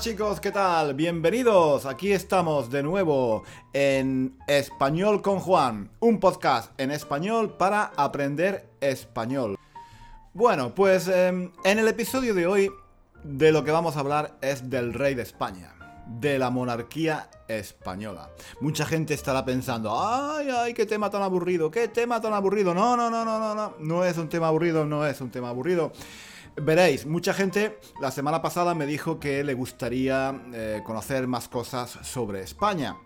chicos, ¿qué tal? Bienvenidos, aquí estamos de nuevo en Español con Juan, un podcast en español para aprender español. Bueno, pues em, en el episodio de hoy de lo que vamos a hablar es del rey de España, de la monarquía española. Mucha gente estará pensando, ay, ay, qué tema tan aburrido, qué tema tan aburrido. No, no, no, no, no, no, no es un tema aburrido, no es un tema aburrido. Veréis, mucha gente la semana pasada me dijo que le gustaría eh, conocer más cosas sobre España.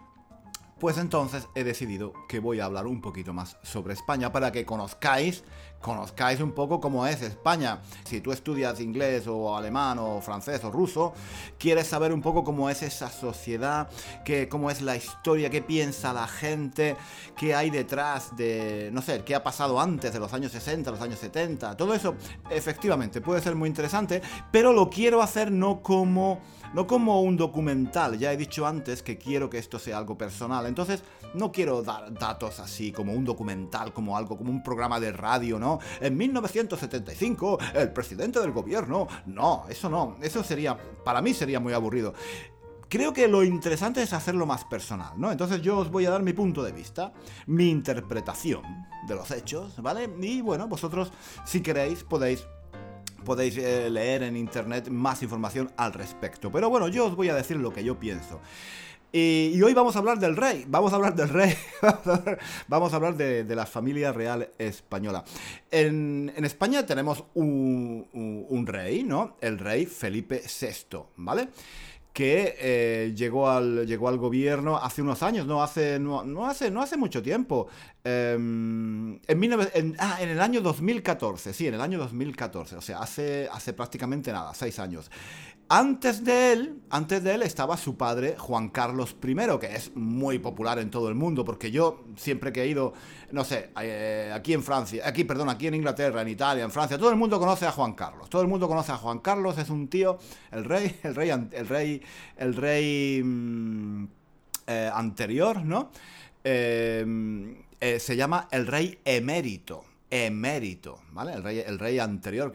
Pues entonces he decidido que voy a hablar un poquito más sobre España para que conozcáis conozcáis un poco cómo es España. Si tú estudias inglés o alemán o francés o ruso, quieres saber un poco cómo es esa sociedad, qué, cómo es la historia, qué piensa la gente, qué hay detrás de, no sé, qué ha pasado antes de los años 60, los años 70. Todo eso, efectivamente, puede ser muy interesante, pero lo quiero hacer no como no como un documental, ya he dicho antes que quiero que esto sea algo personal, entonces no quiero dar datos así como un documental, como algo, como un programa de radio, ¿no? En 1975, el presidente del gobierno, no, eso no, eso sería, para mí sería muy aburrido creo que lo interesante es hacerlo más personal, ¿no? Entonces yo os voy a dar mi punto de vista, mi interpretación de los hechos, ¿vale? Y bueno, vosotros, si queréis, podéis podéis eh, leer en internet más información al respecto. Pero bueno, yo os voy a decir lo que yo pienso. Y, hoy vamos a hablar del rey, vamos a hablar del rey, vamos a hablar de, la familia real española. En, España tenemos un, rey, ¿no? El rey Felipe VI, ¿vale? que eh, llegó, al, llegó al gobierno hace unos años, no hace, no, hace, no hace mucho tiempo. Em, en, ah, en, el año 2014, sí, en el año 2014, o sea, hace, hace prácticamente nada, seis años. Antes de él, antes de él estaba su padre Juan Carlos I, que es muy popular en todo el mundo, porque yo siempre que he ido, no sé, eh, aquí en Francia, aquí, perdón, aquí en Inglaterra, en Italia, en Francia, todo el mundo conoce a Juan Carlos. Todo el mundo conoce a Juan Carlos, es un tío, el rey, el rey, el rey, el rey mm, eh, anterior, ¿no? Eh, se llama el rey emérito, emérito, ¿vale? El rey, el rey anterior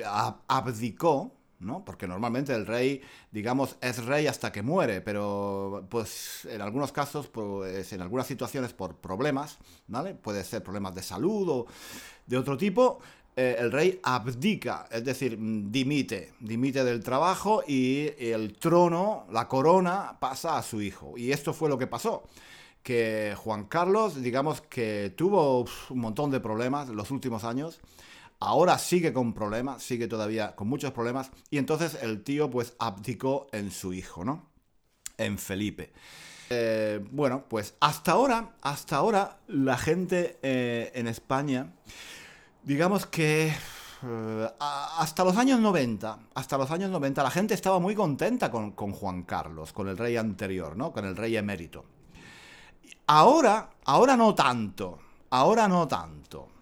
abdicó ¿no? Porque normalmente el rey, digamos, es rey hasta que muere, pero pues en algunos casos, pues en algunas situaciones por problemas, ¿vale? Puede ser problemas de salud o de otro tipo, eh, el rey abdica, es decir, dimite, dimite del trabajo y el trono, la corona, pasa a su hijo. Y esto fue lo que pasó que Juan Carlos, digamos que tuvo un montón de problemas en los últimos años, Ahora sigue con problemas, sigue todavía con muchos problemas. Y entonces el tío pues abdicó en su hijo, ¿no? En Felipe. Eh, bueno, pues hasta ahora, hasta ahora, la gente eh, en España, digamos que eh, hasta los años 90, hasta los años 90, la gente estaba muy contenta con, con, Juan Carlos, con el rey anterior, ¿no? Con el rey emérito. Ahora, ahora no tanto, ahora no tanto.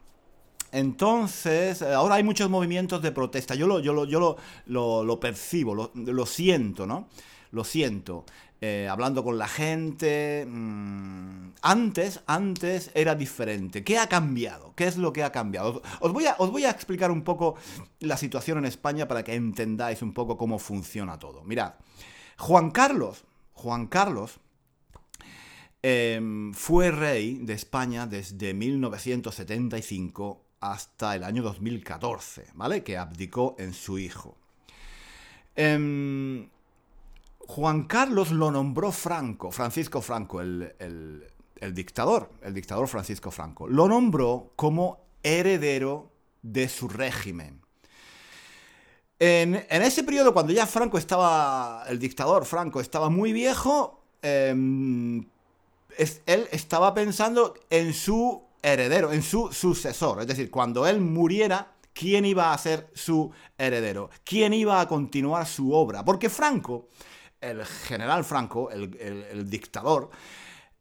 Entonces, eh, ahora hay muchos movimientos de protesta. Yo lo, yo lo, yo lo, lo, percibo, lo, siento, ¿no? Lo siento. Eh, hablando con la gente. Mm, antes, antes era diferente. ¿Qué ha cambiado? ¿Qué es lo que ha cambiado? Os voy a, os voy a explicar un poco la situación en España para que entendáis un poco cómo funciona todo. Mirad, Juan Carlos, Juan Carlos em, fue rey de España desde 1975 hasta el año 2014, ¿vale? Que abdicó en su hijo. Em, Juan Carlos lo nombró Franco, Francisco Franco, el, dictador, el dictador Francisco Franco, lo nombró como heredero de su régimen. En, ese periodo, cuando ya Franco estaba, el dictador Franco estaba muy viejo, em, él estaba pensando en su heredero, en su sucesor. Es decir, cuando él muriera, ¿quién iba a ser su heredero? ¿Quién iba a continuar su obra? Porque Franco, el general Franco, el, dictador,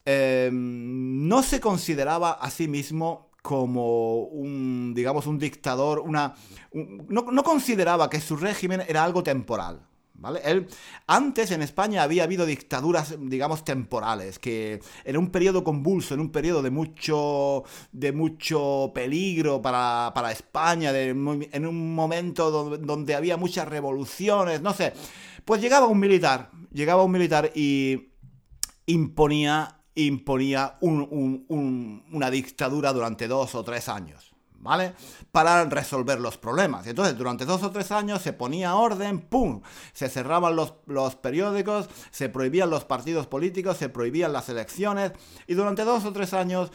em, no se consideraba a sí mismo como un, digamos, un dictador, una... no consideraba que su régimen era algo temporal. Él, antes en España había habido dictaduras, digamos, temporales, que en un periodo convulso, en un periodo de mucho, de mucho peligro para, para España, en un momento donde, había muchas revoluciones, no sé, pues llegaba un militar, llegaba un militar y imponía, imponía una dictadura durante dos o tres años. ¿Vale? Para resolver los problemas. Entonces, durante dos o tres años se ponía orden, ¡pum! Se cerraban los, los, periódicos, se prohibían los partidos políticos, se prohibían las elecciones, y durante dos o tres años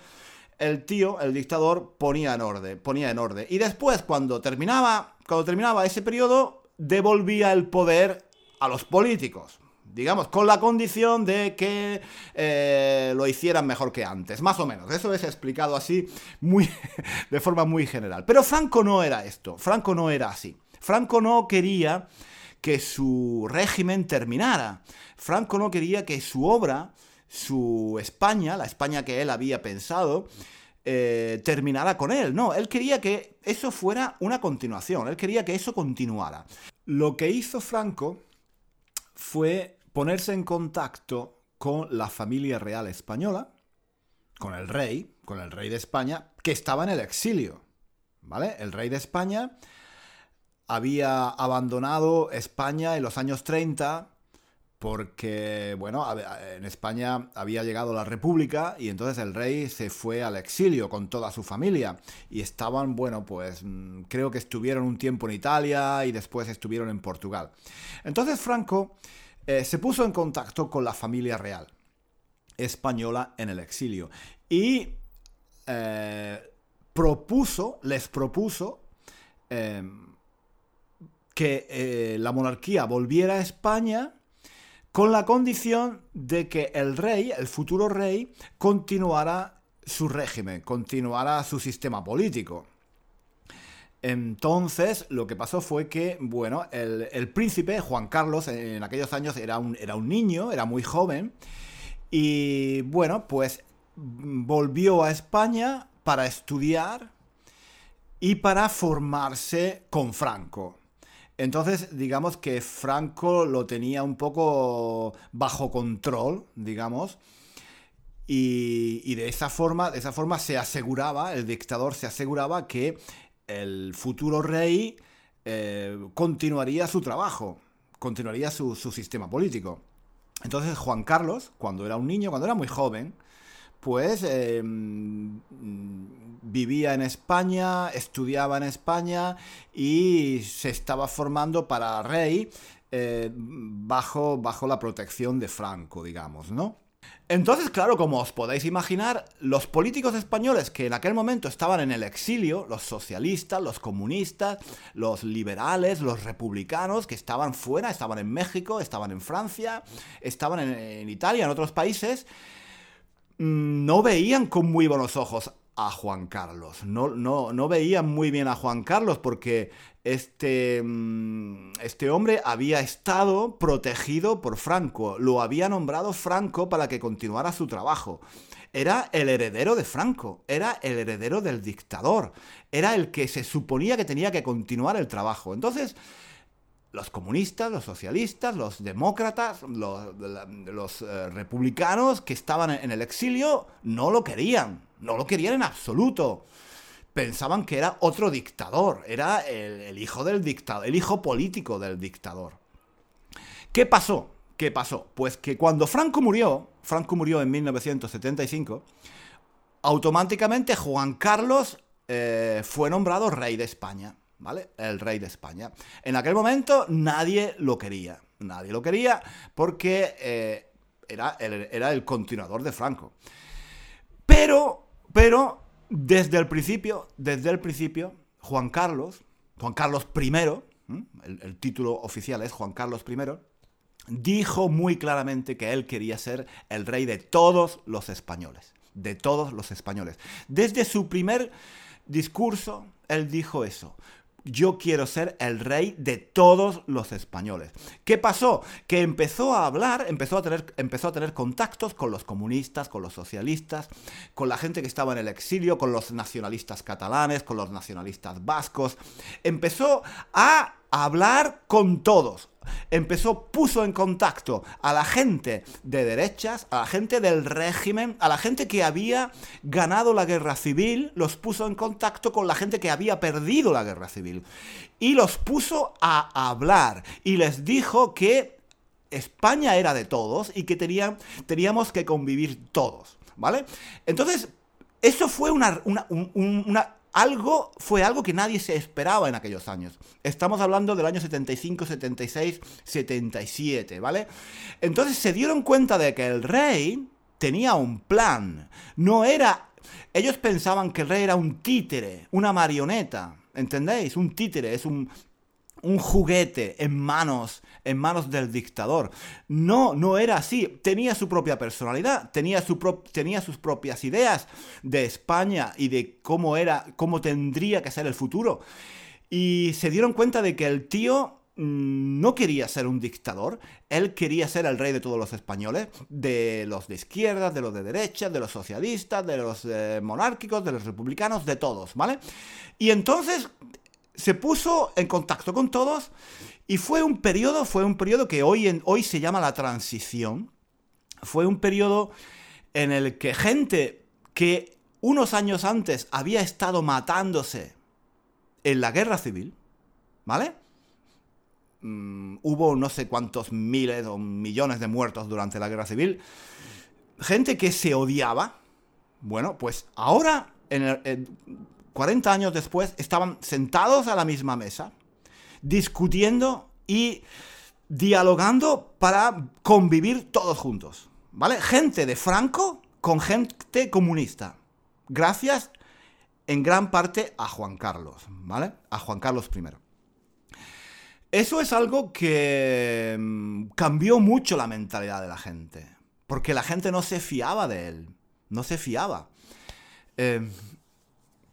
el tío, el dictador, ponía en orden, ponía en orden. Y después, cuando terminaba, cuando terminaba ese periodo, devolvía el poder a los políticos digamos, con la condición de que eh, lo hicieran mejor que antes, más o menos. Eso es explicado así, muy, de forma muy general. Pero Franco no era esto, Franco no era así. Franco no quería que su régimen terminara. Franco no quería que su obra, su España, la España que él había pensado, eh, terminara con él. No, él quería que eso fuera una continuación, él quería que eso continuara. Lo que hizo Franco fue ponerse en contacto con la familia real española, con el rey, con el rey de España, que estaba en el exilio. ¿Vale? El rey de España había abandonado España en los años 30 porque, bueno, en España había llegado la República y entonces el rey se fue al exilio con toda su familia. Y estaban, bueno, pues mm, creo que estuvieron un tiempo en Italia y después estuvieron en Portugal. Entonces Franco eh, se puso en contacto con la familia real española en el exilio y eh, propuso, les propuso em, que eh, la monarquía volviera a España con la condición de que el rey, el futuro rey, continuara su régimen, continuara su sistema político. Entonces, lo que pasó fue que, bueno, el, príncipe, Juan Carlos, en aquellos años era un, era un niño, era muy joven, y bueno, pues volvió a España para estudiar y para formarse con Franco. Entonces, digamos que Franco lo tenía un poco bajo control, digamos, y, y, de esa forma, de esa forma se aseguraba, el dictador se aseguraba que el futuro rey eh, continuaría su trabajo, continuaría su, sistema político. Entonces Juan Carlos, cuando era un niño, cuando era muy joven, pues em, vivía en España, estudiaba en España y se estaba formando para rey eh, bajo, bajo la protección de Franco, digamos, ¿no? Entonces, claro, como os podéis imaginar, los políticos españoles que en aquel momento estaban en el exilio, los socialistas, los comunistas, los liberales, los republicanos, que estaban fuera, estaban en México, estaban en Francia, estaban en, Italia, en otros países, mm, no veían con muy buenos ojos a Juan Carlos. No, no, no veían muy bien a Juan Carlos porque este, mm, este hombre había estado protegido por Franco, lo había nombrado Franco para que continuara su trabajo. Era el heredero de Franco, era el heredero del dictador, era el que se suponía que tenía que continuar el trabajo. Entonces, los comunistas, los socialistas, los demócratas, los, eh, republicanos que estaban en el exilio no lo querían, no lo querían en absoluto pensaban que era otro dictador, era el, hijo del dictador, el hijo político del dictador. ¿Qué pasó? ¿Qué pasó? Pues que cuando Franco murió, Franco murió en 1975, automáticamente Juan Carlos eh, fue nombrado rey de España, ¿vale? El rey de España. En aquel momento nadie lo quería, nadie lo quería porque eh, era, era el continuador de Franco. Pero, pero desde el principio, desde el principio, Juan Carlos, Juan Carlos I, el, título oficial es Juan Carlos I, dijo muy claramente que él quería ser el rey de todos los españoles, de todos los españoles. Desde su primer discurso, él dijo eso yo quiero ser el rey de todos los españoles. ¿Qué pasó? Que empezó a hablar, empezó a tener, empezó a tener contactos con los comunistas, con los socialistas, con la gente que estaba en el exilio, con los nacionalistas catalanes, con los nacionalistas vascos. Empezó a hablar con todos, empezó, puso en contacto a la gente de derechas, a la gente del régimen, a la gente que había ganado la guerra civil, los puso en contacto con la gente que había perdido la guerra civil. Y los puso a hablar y les dijo que España era de todos y que teníamos que convivir todos, ¿vale? Entonces, eso fue una, algo, fue algo que nadie se esperaba en aquellos años. Estamos hablando del año 75, 76, 77, ¿vale? Entonces se dieron cuenta de que el rey tenía un plan. No era... Ellos pensaban que el rey era un títere, una marioneta. ¿Entendéis? Un títere es un, un juguete en manos, en manos del dictador. No, no era así. Tenía su propia personalidad, tenía, su tenía sus propias ideas de España y de cómo era, cómo tendría que ser el futuro. Y se dieron cuenta de que el tío mm, no quería ser un dictador, él quería ser el rey de todos los españoles, de los de izquierda, de los de derecha, de los socialistas, de los eh, monárquicos, de los republicanos, de todos, ¿vale? Y entonces se puso en contacto con todos y fue un periodo, fue un periodo que hoy, en, hoy se llama la transición. Fue un periodo en el que gente que unos años antes había estado matándose en la guerra civil, ¿vale? Mm, hubo no sé cuántos miles o millones de muertos durante la guerra civil. Gente que se odiaba. Bueno, pues ahora, en el, 40 años después, estaban sentados a la misma mesa, discutiendo y dialogando para convivir todos juntos. ¿Vale? Gente de Franco con gente comunista. Gracias en gran parte a Juan Carlos, ¿vale? A Juan Carlos I. Eso es algo que mm, cambió mucho la mentalidad de la gente. Porque la gente no se fiaba de él. No se fiaba. Eh,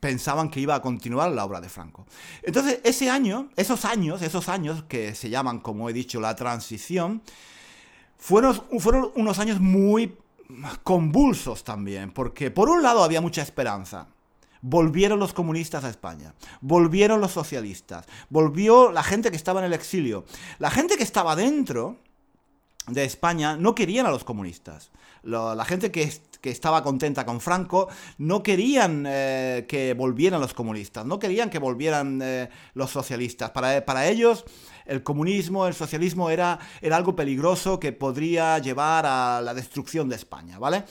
pensaban que iba a continuar la obra de Franco. Entonces, ese año, esos años, esos años que se llaman, como he dicho, la transición, fueron, fueron unos años muy convulsos también, porque por un lado había mucha esperanza. Volvieron los comunistas a España, volvieron los socialistas, volvió la gente que estaba en el exilio. La gente que estaba dentro de España no querían a los comunistas. la gente que, estaba contenta con Franco no querían eh, que volvieran los comunistas, no querían que volvieran eh, los socialistas. Para, para, ellos el comunismo, el socialismo era, era algo peligroso que podría llevar a la destrucción de España, ¿vale?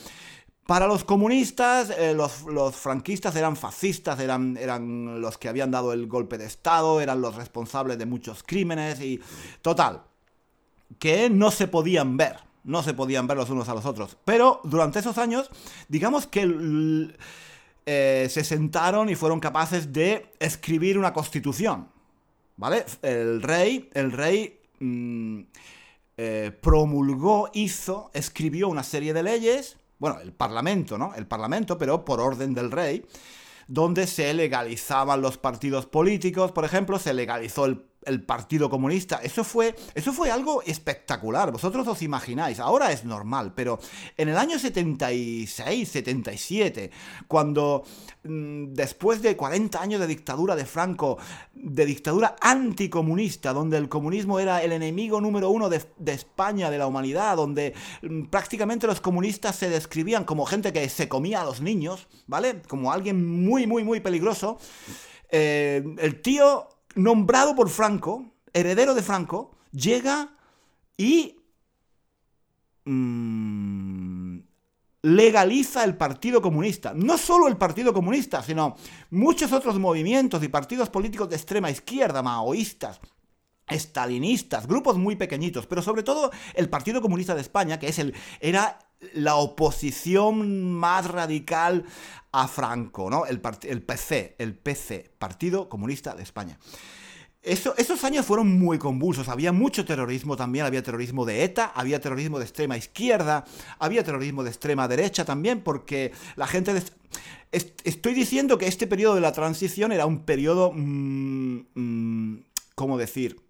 Para los comunistas, eh, los, los, franquistas eran fascistas, eran, eran los que habían dado el golpe de Estado, eran los responsables de muchos crímenes y... Total, que no se podían ver, no se podían ver los unos a los otros. Pero durante esos años, digamos que eh, se sentaron y fueron capaces de escribir una constitución. ¿Vale? El rey, el rey mm, eh, promulgó, hizo, escribió una serie de leyes, bueno, el parlamento, ¿no? El parlamento, pero por orden del rey, donde se legalizaban los partidos políticos, por ejemplo, se legalizó el el Partido Comunista. Eso fue, eso fue algo espectacular. Vosotros os imagináis, ahora es normal, pero en el año 76, 77, cuando mm, después de 40 años de dictadura de Franco, de dictadura anticomunista, donde el comunismo era el enemigo número uno de, España, de la humanidad, donde mm, prácticamente los comunistas se describían como gente que se comía a los niños, ¿vale? Como alguien muy, muy, muy peligroso. Eh, el tío nombrado por Franco, heredero de Franco, llega y mm, legaliza el Partido Comunista. No solo el Partido Comunista, sino muchos otros movimientos y partidos políticos de extrema izquierda, maoístas, estalinistas, grupos muy pequeñitos, pero sobre todo el Partido Comunista de España, que es el, era la oposición más radical a Franco, ¿no? El, el PC, el PC, Partido Comunista de España. esos años fueron muy convulsos, había mucho terrorismo también, había terrorismo de ETA, había terrorismo de extrema izquierda, había terrorismo de extrema derecha también, porque la gente... estoy diciendo que este periodo de la transición era un periodo... Mm, mm, ¿Cómo decir?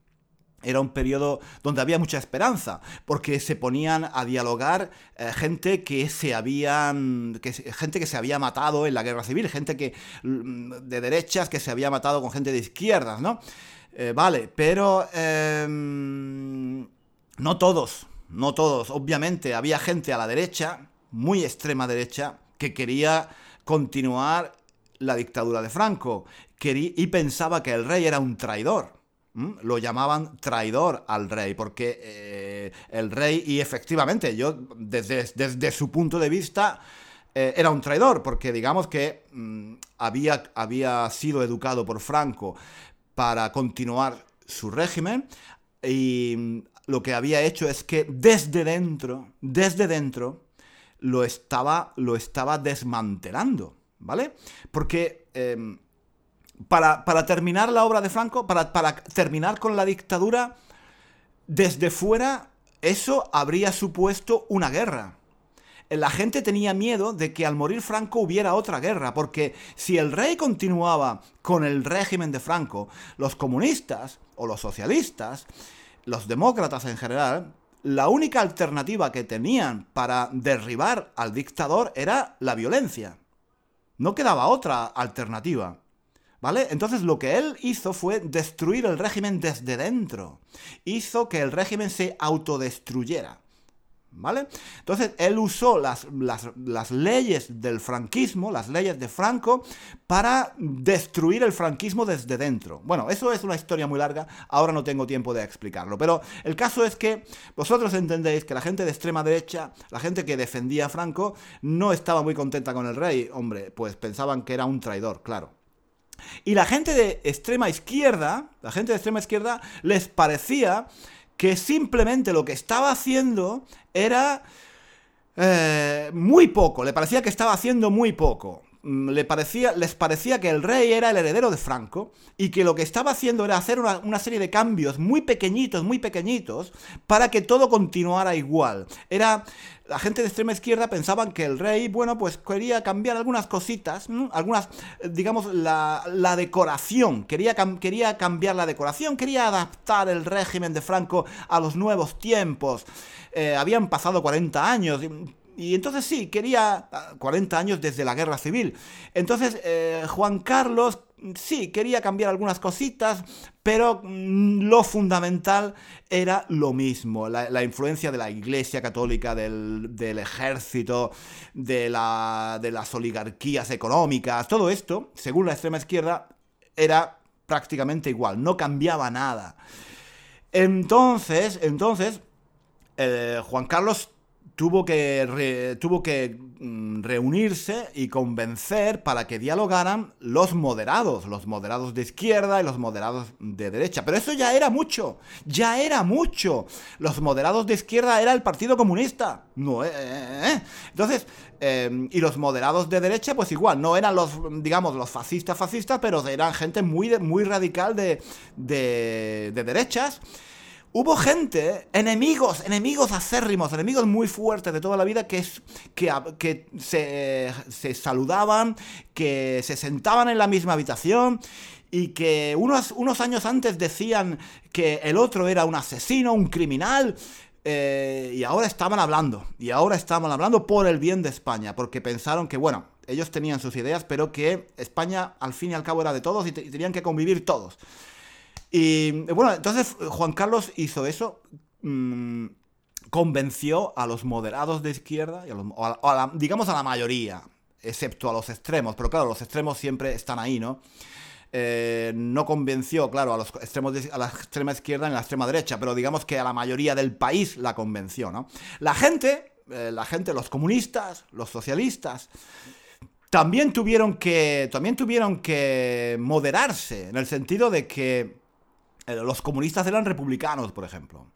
Era un periodo donde había mucha esperanza, porque se ponían a dialogar eh, gente que se habían que, gente que se había matado en la guerra civil, gente que mm, de derechas que se había matado con gente de izquierdas, ¿no? Eh, vale, pero em, no todos, no todos. Obviamente había gente a la derecha, muy extrema derecha, que quería continuar la dictadura de Franco y pensaba que el rey era un traidor. Lo llamaban traidor al rey, porque eh, el rey, y efectivamente, yo desde, desde su punto de vista, eh, era un traidor, porque digamos que mm, había, había sido educado por Franco para continuar su régimen y mm, lo que había hecho es que desde dentro, desde dentro, lo estaba, lo estaba desmantelando, ¿vale? Porque em, para, terminar la obra de Franco, para, para terminar con la dictadura, desde fuera, eso habría supuesto una guerra la gente tenía miedo de que al morir Franco hubiera otra guerra, porque si el rey continuaba con el régimen de Franco, los comunistas o los socialistas, los demócratas en general, la única alternativa que tenían para derribar al dictador era la violencia. No quedaba otra alternativa. ¿Vale? Entonces lo que él hizo fue destruir el régimen desde dentro. Hizo que el régimen se autodestruyera. ¿Vale? Entonces, él usó las, leyes del franquismo, las leyes de Franco, para destruir el franquismo desde dentro. Bueno, eso es una historia muy larga, ahora no tengo tiempo de explicarlo, pero el caso es que vosotros entendéis que la gente de extrema derecha, la gente que defendía a Franco, no estaba muy contenta con el rey, hombre, pues pensaban que era un traidor, claro. Y la gente de extrema izquierda, la gente de extrema izquierda, les parecía que simplemente lo que estaba haciendo era eh, muy poco, le parecía que estaba haciendo muy poco. Mm, le parecía, les parecía que el rey era el heredero de Franco y que lo que estaba haciendo era hacer una, una, serie de cambios muy pequeñitos, muy pequeñitos, para que todo continuara igual. Era la gente de extrema izquierda pensaban que el rey, bueno, pues quería cambiar algunas cositas, algunas, digamos, la, decoración, quería, quería cambiar la decoración, quería adaptar el régimen de Franco a los nuevos tiempos. Eh, habían pasado 40 años, y entonces sí, quería 40 años desde la guerra civil. Entonces eh, Juan Carlos sí, quería cambiar algunas cositas, pero mm, lo fundamental era lo mismo, la, influencia de la Iglesia Católica, del, ejército, de, la, de las oligarquías económicas, todo esto, según la extrema izquierda, era prácticamente igual, no cambiaba nada. Entonces, entonces, eh, Juan Carlos tuvo que, tuvo que mm, reunirse y convencer para que dialogaran los moderados, los moderados de izquierda y los moderados de derecha. Pero eso ya era mucho, ya era mucho. Los moderados de izquierda era el Partido Comunista. No, eh, eh, eh. Entonces, em, y los moderados de derecha, pues igual, no eran los, digamos, los fascistas fascistas, pero eran gente muy, muy radical de, de, de derechas. Hubo gente, enemigos, enemigos acérrimos, enemigos muy fuertes de toda la vida que, se, saludaban, que se sentaban en la misma habitación y que unos, unos años antes decían que el otro era un asesino, un criminal, eh, y ahora estaban hablando, y ahora estaban hablando por el bien de España, porque pensaron que, bueno, ellos tenían sus ideas, pero que España al fin y al cabo era de todos y tenían que convivir todos. Y bueno, entonces Juan Carlos hizo eso. Mm, convenció a los moderados de izquierda, digamos a la mayoría, excepto a los extremos, pero claro, los extremos siempre están ahí, ¿no? Eh, no convenció, claro, a los extremos a la extrema izquierda y a la extrema derecha, pero digamos que a la mayoría del país la convenció, ¿no? La gente, eh, la gente, los comunistas, los socialistas, también tuvieron que, también tuvieron que moderarse, en el sentido de que eh, los comunistas eran republicanos, por ejemplo.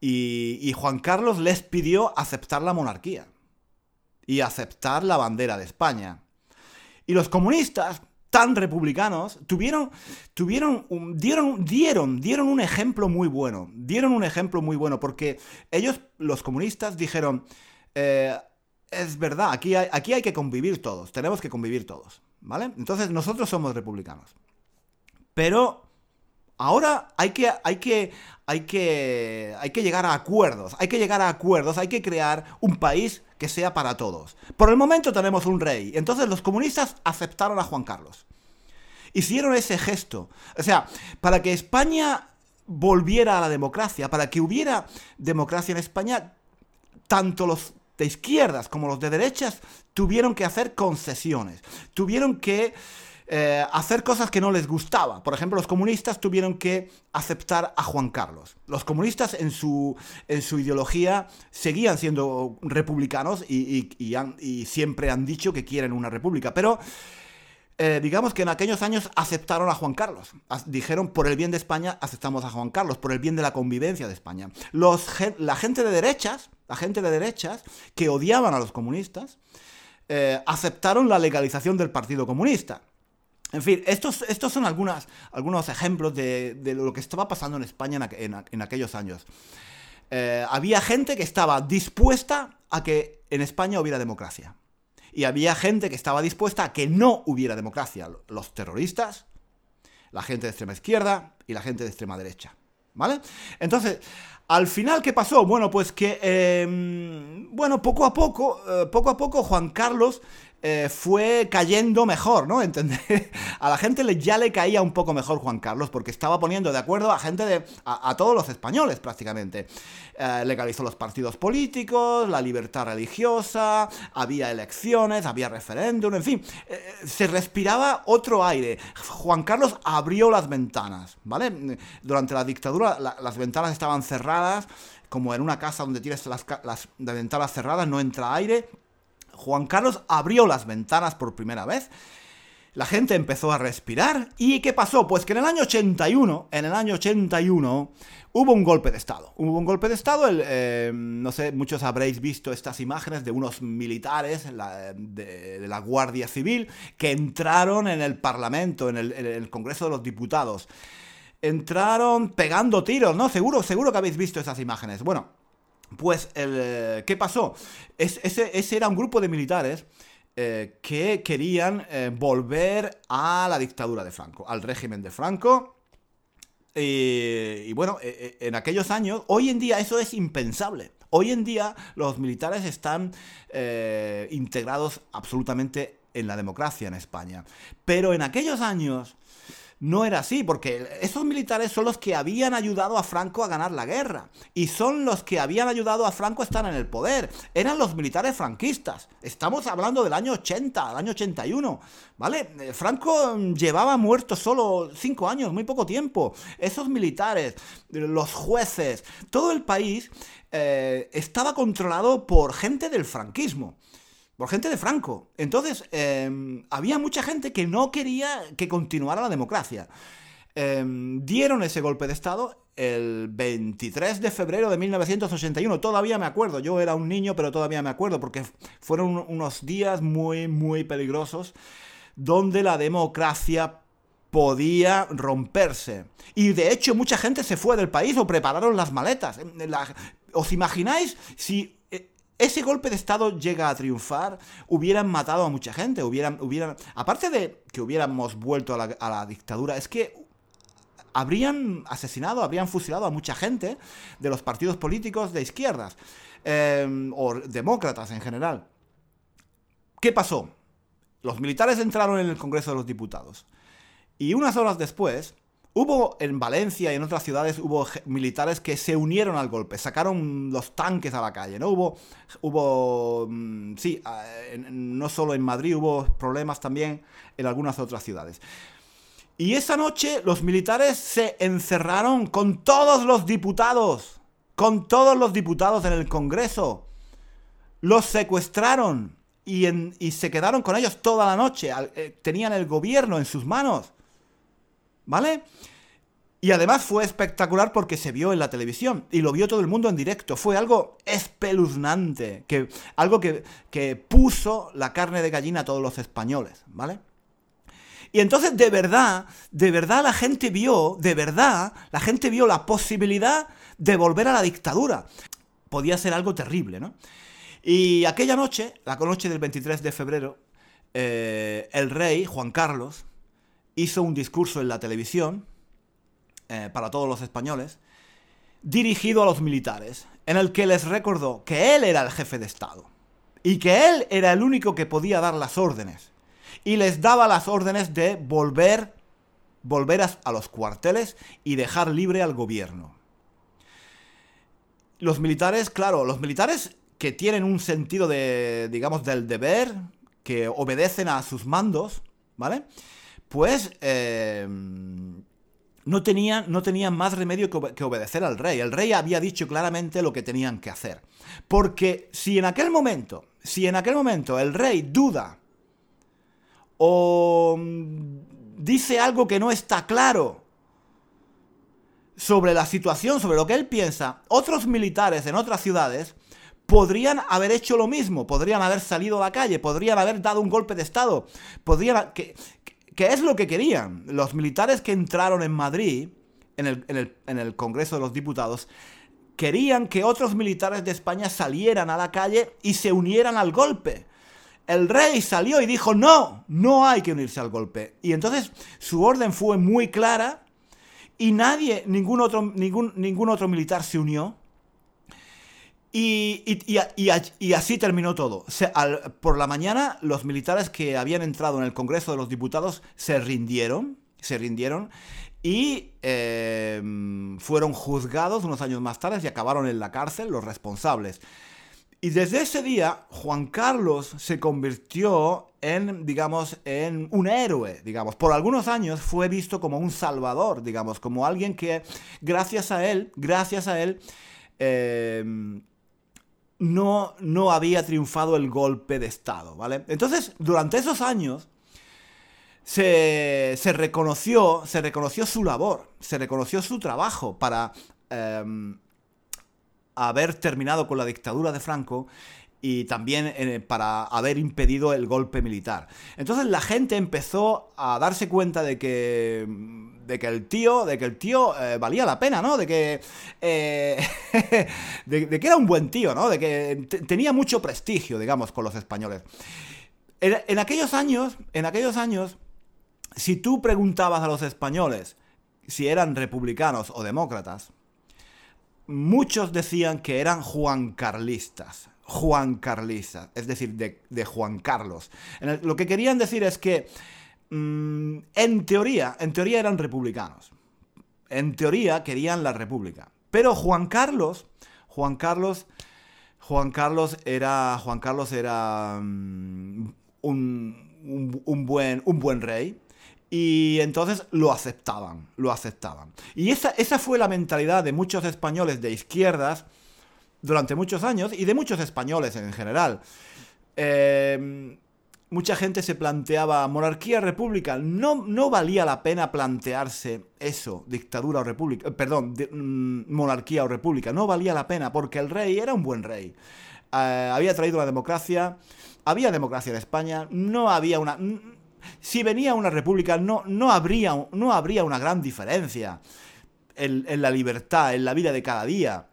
Y, Juan Carlos les pidió aceptar la monarquía y aceptar la bandera de España. Y los comunistas, tan republicanos, tuvieron, tuvieron, dieron, dieron, dieron un ejemplo muy bueno. Dieron un ejemplo muy bueno porque ellos, los comunistas, dijeron, eh, es verdad, aquí hay, aquí hay que convivir todos, tenemos que convivir todos, ¿vale? Entonces nosotros somos republicanos. Pero Ahora hay que, hay que, hay que, hay que llegar a acuerdos, hay que llegar a acuerdos, hay que crear un país que sea para todos. Por el momento tenemos un rey, entonces los comunistas aceptaron a Juan Carlos. hicieron ese gesto. O sea, para que España volviera a la democracia, para que hubiera democracia en España, tanto los de izquierdas como los de derechas tuvieron que hacer concesiones, tuvieron que eh, hacer cosas que no les gustaba. Por ejemplo, los comunistas tuvieron que aceptar a Juan Carlos. Los comunistas en su, en su ideología seguían siendo republicanos y, siempre han dicho que quieren una república, pero... Eh, digamos que en aquellos años aceptaron a Juan Carlos. dijeron, por el bien de España, aceptamos a Juan Carlos, por el bien de la convivencia de España. Los, la gente de derechas, la gente de derechas, que odiaban a los comunistas, eh, aceptaron la legalización del Partido Comunista. En fin, estos, estos son algunos ejemplos de, lo que estaba pasando en España en, aquellos años. Eh, había gente que estaba dispuesta a que en España hubiera democracia. Y había gente que estaba dispuesta a que no hubiera democracia. Los terroristas, la gente de extrema izquierda y la gente de extrema derecha. ¿Vale? Entonces, al final, ¿qué pasó? Bueno, pues que, em, bueno, poco a poco, eh, poco a poco Juan Carlos eh, fue cayendo mejor, ¿no? ¿Entendés? A la gente ya le caía un poco mejor Juan Carlos porque estaba poniendo de acuerdo a gente de. a, todos los españoles prácticamente. Eh, legalizó los partidos políticos, la libertad religiosa, había elecciones, había referéndum, en fin. Eh, se respiraba otro aire. Juan Carlos abrió las ventanas, ¿vale? Durante la dictadura las ventanas estaban cerradas, como en una casa donde tienes las ventanas cerradas, no entra aire Juan Carlos abrió las ventanas por primera vez. La gente empezó a respirar. ¿Y qué pasó? Pues que en el año 81, en el año 81, hubo un golpe de Estado. Hubo un golpe de Estado, eh, no sé, muchos habréis visto estas imágenes de unos militares de, la Guardia Civil que entraron en el Parlamento, en el, en el Congreso de los Diputados. Entraron pegando tiros, ¿no? Seguro, seguro que habéis visto esas imágenes. Bueno, pues, eh, ¿qué pasó? ese, era un grupo de militares eh, que querían eh, volver a la dictadura de Franco, al régimen de Franco. y bueno, en aquellos años, hoy en día eso es impensable. Hoy en día los militares están integrados absolutamente en la democracia en España. Pero en aquellos años no era así, porque esos militares son los que habían ayudado a Franco a ganar la guerra. Y son los que habían ayudado a Franco a estar en el poder. Eran los militares franquistas. Estamos hablando del año 80, del año 81. ¿Vale? Eh, Franco llevaba muerto solo cinco años, muy poco tiempo. Esos militares, los jueces, todo el país eh, estaba controlado por gente del franquismo por gente de Franco. Entonces, em, había mucha gente que no quería que continuara la democracia. Em, dieron ese golpe de Estado el 23 de febrero de 1981. Todavía me acuerdo, yo era un niño, pero todavía me acuerdo, porque fueron unos días muy, muy peligrosos, donde la democracia podía romperse. Y de hecho mucha gente se fue del país o prepararon las maletas. ¿Os imagináis si ese golpe de Estado llega a triunfar, hubieran matado a mucha gente, hubieran, hubieran aparte de que hubiéramos vuelto a la, dictadura, es que habrían asesinado, habrían fusilado a mucha gente de los partidos políticos de izquierdas, em, o demócratas en general. ¿Qué pasó? Los militares entraron en el Congreso de los Diputados. Y unas horas después, Hubo en Valencia y en otras ciudades hubo militares que se unieron al golpe, sacaron los tanques a la calle, ¿no? Hubo, hubo, mm, sí, no solo en Madrid, hubo problemas también en algunas otras ciudades. Y esa noche los militares se encerraron con todos los diputados, con todos los diputados en el Congreso. Los secuestraron y, y se quedaron con ellos toda la noche. Eh, tenían el gobierno en sus manos. ¿Vale? Y además fue espectacular porque se vio en la televisión y lo vio todo el mundo en directo. Fue algo espeluznante, que, algo que, que puso la carne de gallina a todos los españoles, ¿vale? Y entonces de verdad, de verdad la gente vio, de verdad, la gente vio la posibilidad de volver a la dictadura. Podía ser algo terrible, ¿no? Y aquella noche, la noche del 23 de febrero, eh, el rey, Juan Carlos, hizo un discurso en la televisión eh, para todos los españoles, dirigido a los militares, en el que les recordó que él era el jefe de Estado y que él era el único que podía dar las órdenes. Y les daba las órdenes de volver volver a los cuarteles y dejar libre al gobierno. Los militares, claro, los militares que tienen un sentido de, digamos, del deber, que obedecen a sus mandos, ¿vale? Pues eh, no, tenían, no más remedio que, que obedecer al rey. El rey había dicho claramente lo que tenían que hacer. Porque si en aquel momento, si en aquel momento el rey duda o mm, dice algo que no está claro sobre la situación, sobre lo que él piensa, otros militares en otras ciudades podrían haber hecho lo mismo, podrían haber salido a la calle, podrían haber dado un golpe de Estado, podrían... ¿Qué, es lo que querían? Los militares que entraron en Madrid, en el, en el Congreso de los Diputados, querían que otros militares de España salieran a la calle y se unieran al golpe. El rey salió y dijo, no, no hay que unirse al golpe. Y entonces su orden fue muy clara y nadie, ningún otro, ningún, ningún otro militar se unió. Y, así terminó todo. por la mañana, los militares que habían entrado en el Congreso de los Diputados se rindieron, se rindieron y em, fueron juzgados unos años más tarde y acabaron en la cárcel los responsables. Y desde ese día, Juan Carlos se convirtió en, digamos, en un héroe, digamos. Por algunos años fue visto como un salvador, digamos, como alguien que, gracias a él, gracias a él, em, no, no había triunfado el golpe de Estado, ¿vale? Entonces, durante esos años, se, reconoció, se reconoció su labor, se reconoció su trabajo para em, haber terminado con la dictadura de Franco y también eh, para haber impedido el golpe militar. Entonces la gente empezó a darse cuenta de que de que el tío, de que el tío eh, valía la pena, ¿no? De que eh, de, que era un buen tío, ¿no? De que tenía mucho prestigio, digamos, con los españoles. en aquellos años, en aquellos años si tú preguntabas a los españoles si eran republicanos o demócratas, muchos decían que eran juancarlistas. Juan Carlistas, es decir, de, Juan Carlos. lo que querían decir es que, mm, en teoría, en teoría eran republicanos. En teoría querían la república. Pero Juan Carlos, Juan Carlos, Juan Carlos era, Juan Carlos era mm, un, buen, un buen rey y entonces lo aceptaban, lo aceptaban. Y esa, esa fue la mentalidad de muchos españoles de izquierdas durante muchos años y de muchos españoles en general. Em, mucha gente se planteaba monarquía, república. No, no valía la pena plantearse eso, dictadura o república. Eh, perdón, mm, monarquía o república. No valía la pena porque el rey era un buen rey. Eh, había traído la democracia. Había democracia en España. No había una si venía una república no, no, habría, no habría una gran diferencia en, la libertad, en la vida de cada día.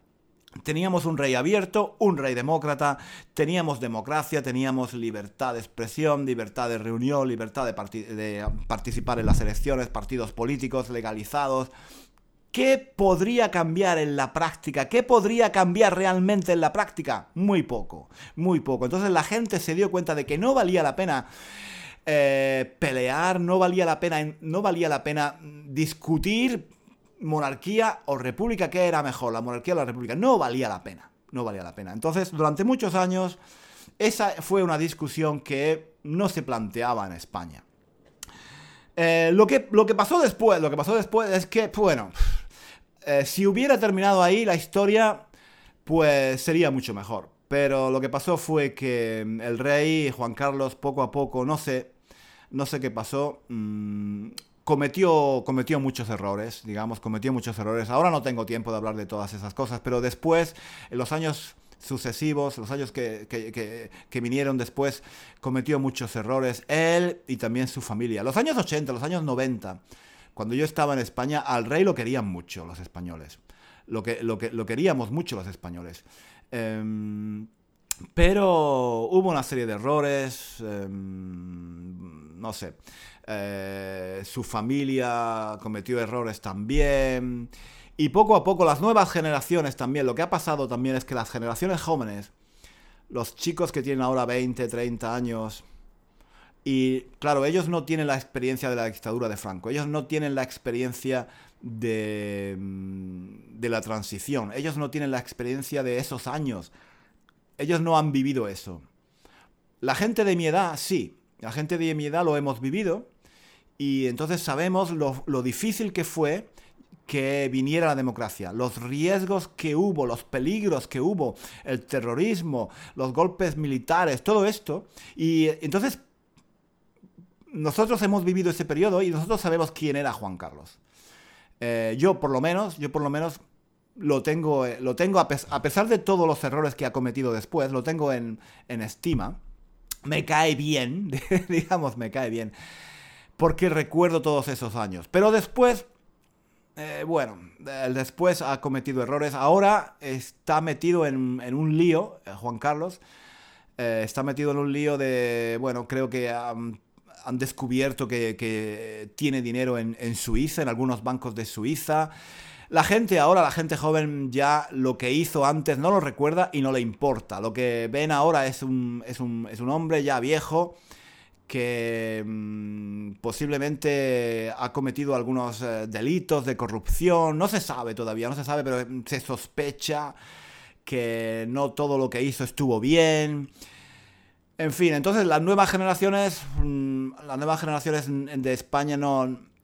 Teníamos un rey abierto, un rey demócrata, teníamos democracia, teníamos libertad de expresión, libertad de reunión, libertad de, participar en las elecciones, partidos políticos legalizados. ¿Qué podría cambiar en la práctica? ¿Qué podría cambiar realmente en la práctica? Muy poco, muy poco. Entonces la gente se dio cuenta de que no valía la pena eh, pelear, no valía la pena, no valía la pena discutir monarquía o república, ¿qué era mejor, la monarquía o la república? No valía la pena, no valía la pena. Entonces, durante muchos años, esa fue una discusión que no se planteaba en España. Eh, lo, que, lo que pasó después, lo que pasó después es que, bueno, eh, si hubiera terminado ahí la historia, pues sería mucho mejor. Pero lo que pasó fue que el rey Juan Carlos poco a poco, no sé, no sé qué pasó, mm, cometió, cometió muchos errores, digamos, cometió muchos errores. Ahora no tengo tiempo de hablar de todas esas cosas, pero después, en los años sucesivos, los años que, que, vinieron después, cometió muchos errores, él y también su familia. Los años 80, los años 90, cuando yo estaba en España, al rey lo querían mucho los españoles. Lo, que, lo, lo queríamos mucho los españoles. Em, pero hubo una serie de errores, em, no sé, eh, su familia cometió errores también. Y poco a poco las nuevas generaciones también, lo que ha pasado también es que las generaciones jóvenes, los chicos que tienen ahora 20, 30 años, Y claro, ellos no tienen la experiencia de la dictadura de Franco, ellos no tienen la experiencia de, mm, de la transición, ellos no tienen la experiencia de esos años, ellos no han vivido eso. La gente de mi edad, sí, la gente de mi edad lo hemos vivido y entonces sabemos lo, difícil que fue que viniera la democracia, los riesgos que hubo, los peligros que hubo, el terrorismo, los golpes militares, todo esto. Y entonces nosotros hemos vivido ese periodo y nosotros sabemos quién era Juan Carlos. Eh, yo por lo menos, yo por lo menos lo tengo, eh, lo tengo a, pesar de todos los errores que ha cometido después, lo tengo en, estima. Me cae bien, digamos, me cae bien, porque recuerdo todos esos años. Pero después, eh, bueno, después ha cometido errores. Ahora está metido en, un lío, Juan Carlos. está metido en un lío de, bueno, creo que han descubierto que, tiene dinero en, Suiza, en algunos bancos de Suiza. La gente ahora, la gente joven ya lo que hizo antes no lo recuerda y no le importa. Lo que ven ahora es un, es un, hombre ya viejo que mm, posiblemente ha cometido algunos eh, delitos de corrupción. No se sabe todavía, no se sabe, pero se sospecha que no todo lo que hizo estuvo bien. En fin, entonces las nuevas generaciones, mm, las nuevas generaciones de España no...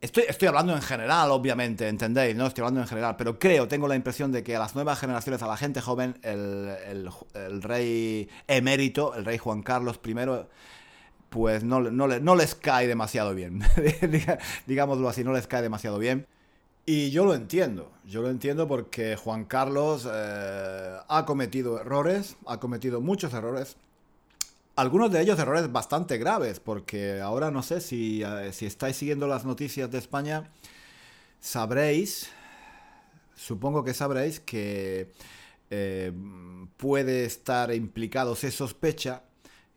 Estoy, estoy hablando en general, obviamente, ¿entendéis? No estoy hablando en general, pero creo, tengo la impresión de que a las nuevas generaciones, a la gente joven, el, rey emérito, el rey Juan Carlos I, pues no, no, les cae demasiado bien. Digámoslo así, no les cae demasiado bien. Y yo lo entiendo, yo lo entiendo porque Juan Carlos eh, ha cometido errores, ha cometido muchos errores, algunos de ellos errores bastante graves, porque ahora no sé si, eh, si estáis siguiendo las noticias de España, sabréis, supongo que sabréis que eh, puede estar implicado, se sospecha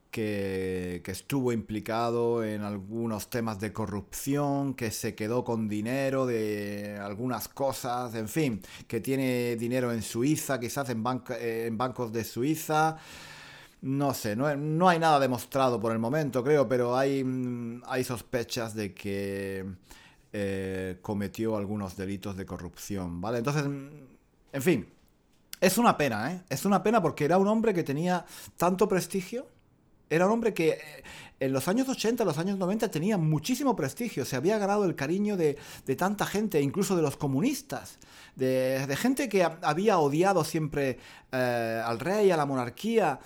que, que, estuvo implicado en algunos temas de corrupción, que se quedó con dinero de algunas cosas, en fin, que tiene dinero en Suiza, quizás en, en bancos de Suiza. No sé, no, hay nada demostrado por el momento, creo, pero hay, mm, hay sospechas de que eh, cometió algunos delitos de corrupción, ¿vale? Entonces, mm, en fin, es una pena, ¿eh? Es una pena porque era un hombre que tenía tanto prestigio. Era un hombre que eh, en los años 80, los años 90 tenía muchísimo prestigio. Se había ganado el cariño de, tanta gente, incluso de los comunistas. De, gente que había odiado siempre eh, al rey, a la monarquía.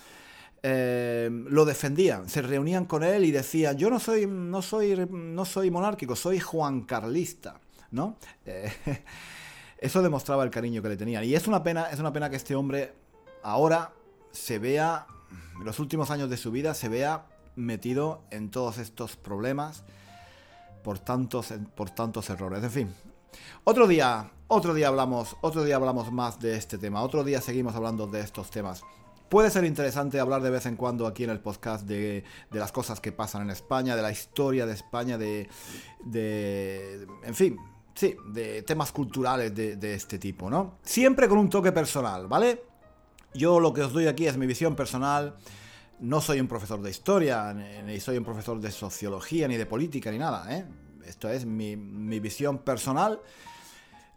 Eh, lo defendían, se reunían con él y decían, yo no soy, no soy, no soy monárquico, soy Juan Carlista, ¿no? Eh, eso demostraba el cariño que le tenían. Y es una pena, es una pena que este hombre ahora se vea, en los últimos años de su vida, se vea metido en todos estos problemas por tantos, por tantos errores. En fin, otro día, otro día hablamos, otro día hablamos más de este tema, otro día seguimos hablando de estos temas puede ser interesante hablar de vez en cuando aquí en el podcast de, las cosas que pasan en España, de la historia de España, de, en fin, sí, de temas culturales de, este tipo, ¿no? Siempre con un toque personal, ¿vale? Yo lo que os doy aquí es mi visión personal. No soy un profesor de historia, ni soy un profesor de sociología, ni de política, ni nada, ¿eh? Esto es mi, visión personal.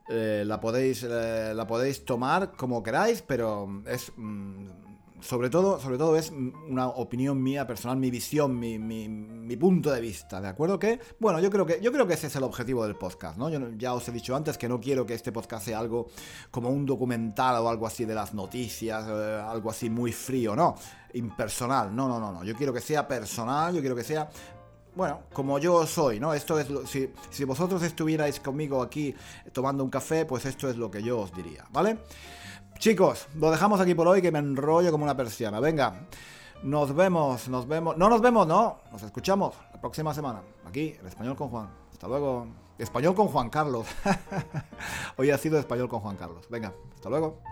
Eh, la, podéis, eh, la podéis tomar como queráis, pero es mm, sobre todo, sobre todo es una opinión mía personal, mi visión, mi, mi, punto de vista, ¿de acuerdo? Que, bueno, yo creo que, yo creo que ese es el objetivo del podcast, ¿no? Yo ya os he dicho antes que no quiero que este podcast sea algo como un documental o algo así de las noticias, eh, algo así muy frío, no, impersonal, no, no, no, no, yo quiero que sea personal, yo quiero que sea bueno, como yo soy, ¿no? Esto es lo, si, si vosotros estuvierais conmigo aquí tomando un café, pues esto es lo que yo os diría, ¿vale? Chicos, lo dejamos aquí por hoy que me enrollo como una persiana. Venga, nos vemos, nos vemos. No nos vemos, no. Nos escuchamos la próxima semana. Aquí, en español con Juan. Hasta luego. Español con Juan Carlos. hoy ha sido español con Juan Carlos. Venga, hasta luego.